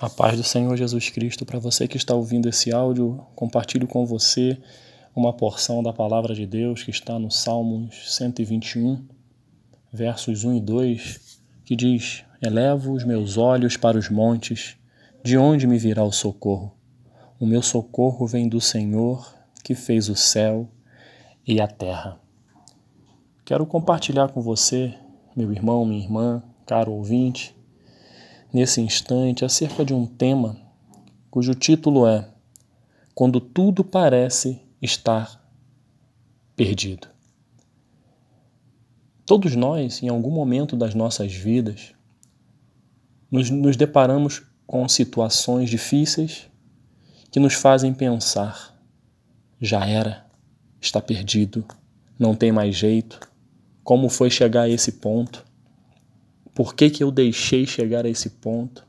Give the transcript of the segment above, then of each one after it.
A paz do Senhor Jesus Cristo para você que está ouvindo esse áudio, compartilho com você uma porção da palavra de Deus que está no Salmos 121, versos 1 e 2, que diz: Elevo os meus olhos para os montes, de onde me virá o socorro? O meu socorro vem do Senhor, que fez o céu e a terra. Quero compartilhar com você, meu irmão, minha irmã, caro ouvinte, nesse instante acerca de um tema cujo título é Quando tudo parece estar perdido. Todos nós, em algum momento das nossas vidas, nos, nos deparamos com situações difíceis que nos fazem pensar: já era, está perdido, não tem mais jeito, como foi chegar a esse ponto? Por que, que eu deixei chegar a esse ponto?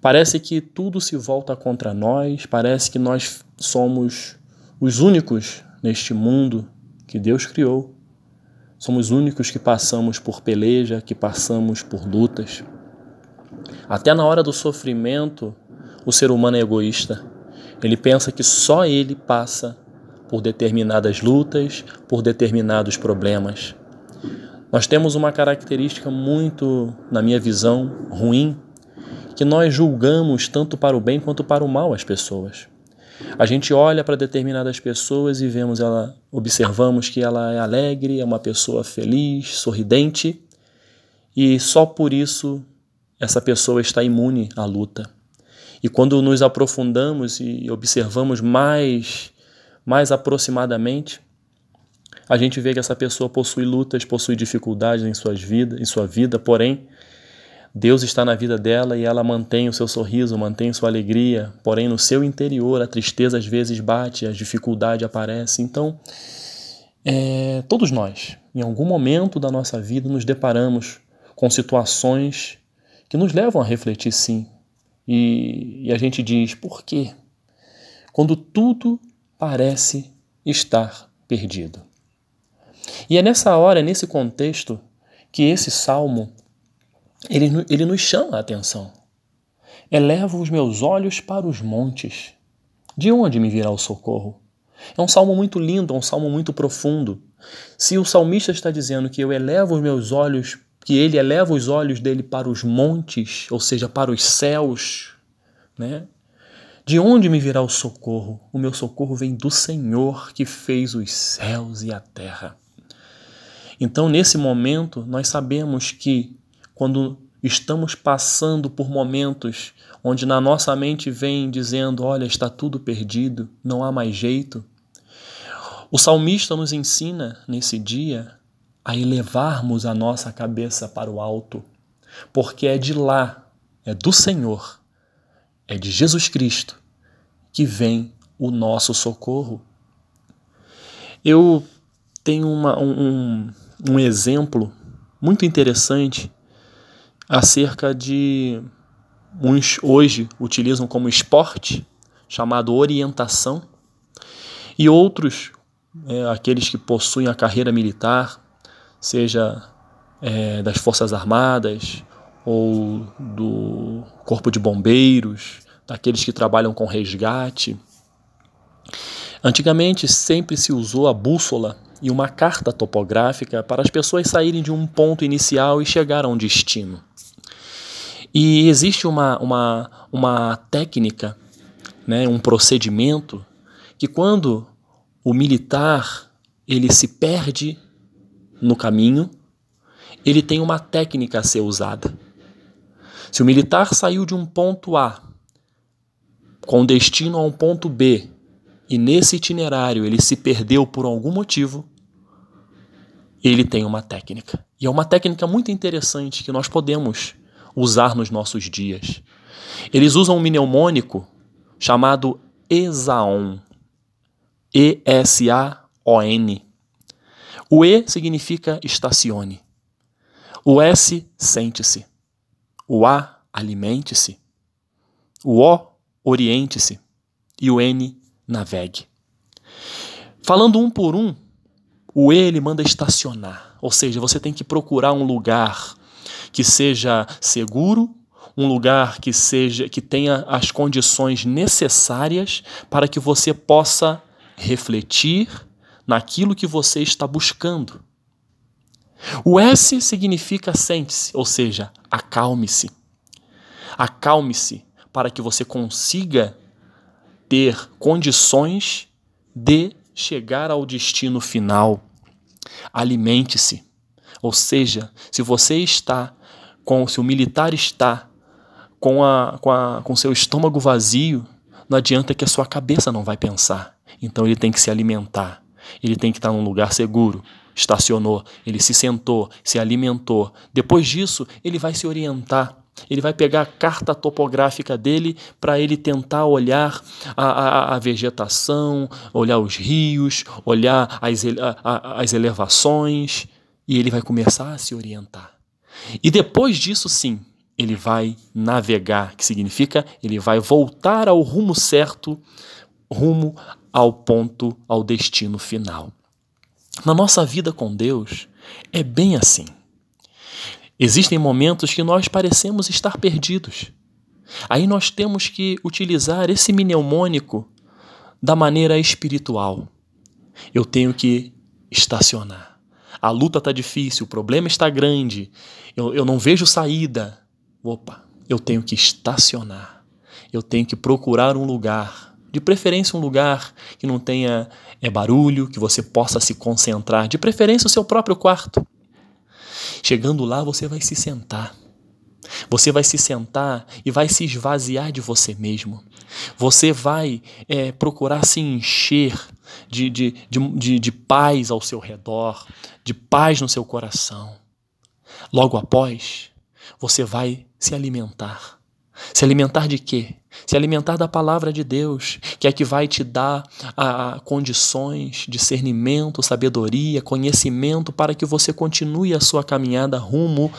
Parece que tudo se volta contra nós, parece que nós somos os únicos neste mundo que Deus criou. Somos únicos que passamos por peleja, que passamos por lutas. Até na hora do sofrimento, o ser humano é egoísta. Ele pensa que só ele passa por determinadas lutas, por determinados problemas. Nós temos uma característica muito, na minha visão, ruim, que nós julgamos tanto para o bem quanto para o mal as pessoas. A gente olha para determinadas pessoas e vemos ela, observamos que ela é alegre, é uma pessoa feliz, sorridente, e só por isso essa pessoa está imune à luta. E quando nos aprofundamos e observamos mais mais aproximadamente, a gente vê que essa pessoa possui lutas, possui dificuldades em, suas vida, em sua vida, porém, Deus está na vida dela e ela mantém o seu sorriso, mantém sua alegria, porém no seu interior a tristeza às vezes bate, a dificuldade aparece. Então, é, todos nós, em algum momento da nossa vida, nos deparamos com situações que nos levam a refletir sim. E, e a gente diz, por quê? Quando tudo parece estar perdido. E é nessa hora, nesse contexto, que esse salmo ele, ele nos chama a atenção. Elevo os meus olhos para os montes. De onde me virá o socorro? É um salmo muito lindo, é um salmo muito profundo. Se o salmista está dizendo que eu elevo os meus olhos, que ele eleva os olhos dele para os montes, ou seja, para os céus, né? De onde me virá o socorro? O meu socorro vem do Senhor que fez os céus e a terra. Então, nesse momento, nós sabemos que quando estamos passando por momentos onde na nossa mente vem dizendo: Olha, está tudo perdido, não há mais jeito. O salmista nos ensina nesse dia a elevarmos a nossa cabeça para o alto, porque é de lá, é do Senhor, é de Jesus Cristo que vem o nosso socorro. Eu tenho uma, um, um exemplo muito interessante acerca de uns hoje utilizam como esporte chamado orientação e outros é, aqueles que possuem a carreira militar seja é, das forças armadas ou do corpo de bombeiros daqueles que trabalham com resgate antigamente sempre se usou a bússola e uma carta topográfica para as pessoas saírem de um ponto inicial e chegar a um destino. E existe uma, uma, uma técnica, né, um procedimento, que quando o militar ele se perde no caminho, ele tem uma técnica a ser usada. Se o militar saiu de um ponto A com destino a um ponto B e nesse itinerário ele se perdeu por algum motivo, ele tem uma técnica. E é uma técnica muito interessante que nós podemos usar nos nossos dias. Eles usam um mnemônico chamado ESAON. E-S-A-O-N. O E significa estacione. O S, sente-se. O A, alimente-se. O O, oriente-se. E o N, navegue. Falando um por um, o E ele manda estacionar, ou seja, você tem que procurar um lugar que seja seguro, um lugar que seja que tenha as condições necessárias para que você possa refletir naquilo que você está buscando. O S significa sente-se, ou seja, acalme-se. Acalme-se para que você consiga ter condições de chegar ao destino final. Alimente-se. Ou seja, se você está com, se o militar está com, a, com, a, com seu estômago vazio, não adianta que a sua cabeça não vai pensar. Então ele tem que se alimentar. Ele tem que estar num lugar seguro. Estacionou, ele se sentou, se alimentou. Depois disso, ele vai se orientar. Ele vai pegar a carta topográfica dele para ele tentar olhar a, a, a, vegetação, olhar os rios, olhar as, a, as elevações, e ele vai começar a se orientar. E depois disso, sim, ele vai navegar, que significa ele vai voltar ao rumo certo, rumo ao ponto, ao destino final. Na nossa vida com Deus, é bem assim. Existem momentos que nós parecemos estar perdidos. Aí nós temos que utilizar esse mnemônico da maneira espiritual. Eu tenho que estacionar. A luta está difícil, o problema está grande, eu, eu não vejo saída. Opa, eu tenho que estacionar. Eu tenho que procurar um lugar, de preferência um lugar que não tenha é, barulho, que você possa se concentrar, de preferência o seu próprio quarto. Chegando lá, você vai se sentar. Você vai se sentar e vai se esvaziar de você mesmo. Você vai é, procurar se encher de, de, de, de, de paz ao seu redor, de paz no seu coração. Logo após, você vai se alimentar. Se alimentar de quê? Se alimentar da palavra de Deus, que é que vai te dar a, condições, discernimento, sabedoria, conhecimento para que você continue a sua caminhada rumo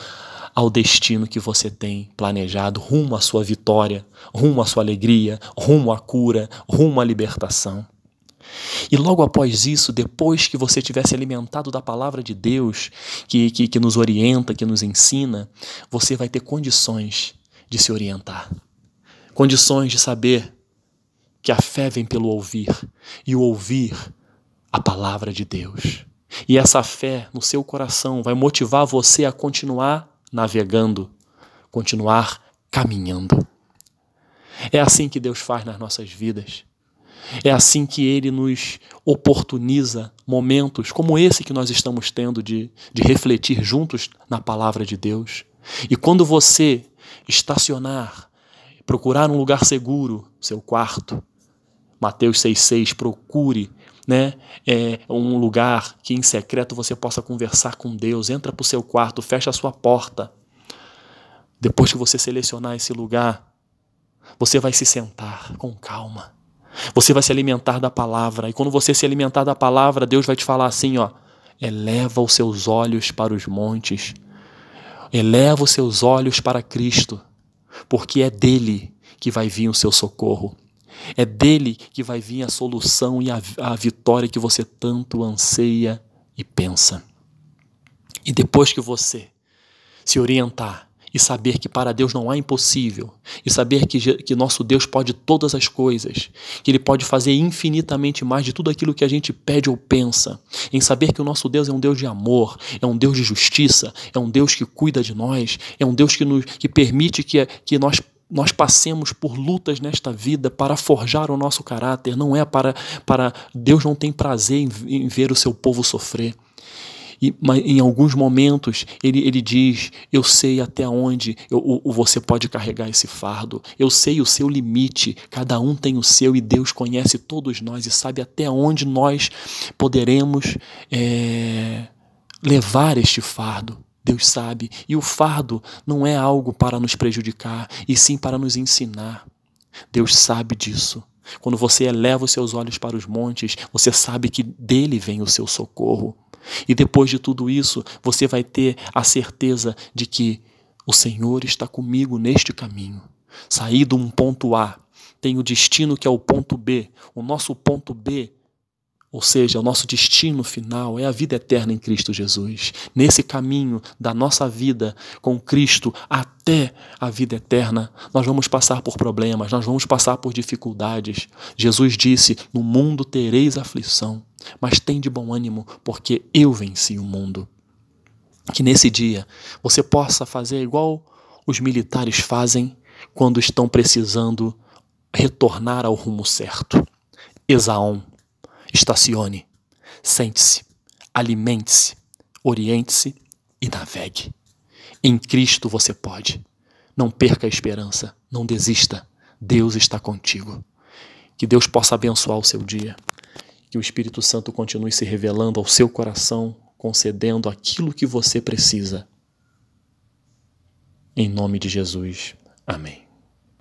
ao destino que você tem planejado, rumo à sua vitória, rumo à sua alegria, rumo à cura, rumo à libertação. E logo após isso, depois que você tiver se alimentado da palavra de Deus, que, que, que nos orienta, que nos ensina, você vai ter condições de se orientar, condições de saber que a fé vem pelo ouvir e o ouvir a palavra de Deus. E essa fé no seu coração vai motivar você a continuar navegando, continuar caminhando. É assim que Deus faz nas nossas vidas. É assim que ele nos oportuniza momentos como esse que nós estamos tendo de, de refletir juntos na palavra de Deus. E quando você estacionar, procurar um lugar seguro, seu quarto, Mateus 6,6, procure né, é, um lugar que em secreto você possa conversar com Deus. Entra para o seu quarto, fecha a sua porta. Depois que você selecionar esse lugar, você vai se sentar com calma você vai se alimentar da palavra. E quando você se alimentar da palavra, Deus vai te falar assim, ó: eleva os seus olhos para os montes. Eleva os seus olhos para Cristo, porque é dele que vai vir o seu socorro. É dele que vai vir a solução e a, a vitória que você tanto anseia e pensa. E depois que você se orientar e saber que para Deus não há impossível, e saber que, que nosso Deus pode todas as coisas, que Ele pode fazer infinitamente mais de tudo aquilo que a gente pede ou pensa, em saber que o nosso Deus é um Deus de amor, é um Deus de justiça, é um Deus que cuida de nós, é um Deus que, nos, que permite que, que nós nós passemos por lutas nesta vida para forjar o nosso caráter, não é para, para Deus não tem prazer em, em ver o seu povo sofrer. E, em alguns momentos ele, ele diz: Eu sei até onde eu, você pode carregar esse fardo, eu sei o seu limite, cada um tem o seu e Deus conhece todos nós e sabe até onde nós poderemos é, levar este fardo. Deus sabe. E o fardo não é algo para nos prejudicar, e sim para nos ensinar. Deus sabe disso. Quando você eleva os seus olhos para os montes, você sabe que dele vem o seu socorro. E depois de tudo isso, você vai ter a certeza de que o Senhor está comigo neste caminho. Saí de um ponto A, tem o destino que é o ponto B. O nosso ponto B, ou seja, o nosso destino final é a vida eterna em Cristo Jesus. Nesse caminho da nossa vida com Cristo até a vida eterna, nós vamos passar por problemas, nós vamos passar por dificuldades. Jesus disse: No mundo tereis aflição, mas tem de bom ânimo, porque eu venci o mundo. Que nesse dia você possa fazer igual os militares fazem quando estão precisando retornar ao rumo certo. Esaon Estacione, sente-se, alimente-se, oriente-se e navegue. Em Cristo você pode. Não perca a esperança, não desista. Deus está contigo. Que Deus possa abençoar o seu dia. Que o Espírito Santo continue se revelando ao seu coração, concedendo aquilo que você precisa. Em nome de Jesus. Amém.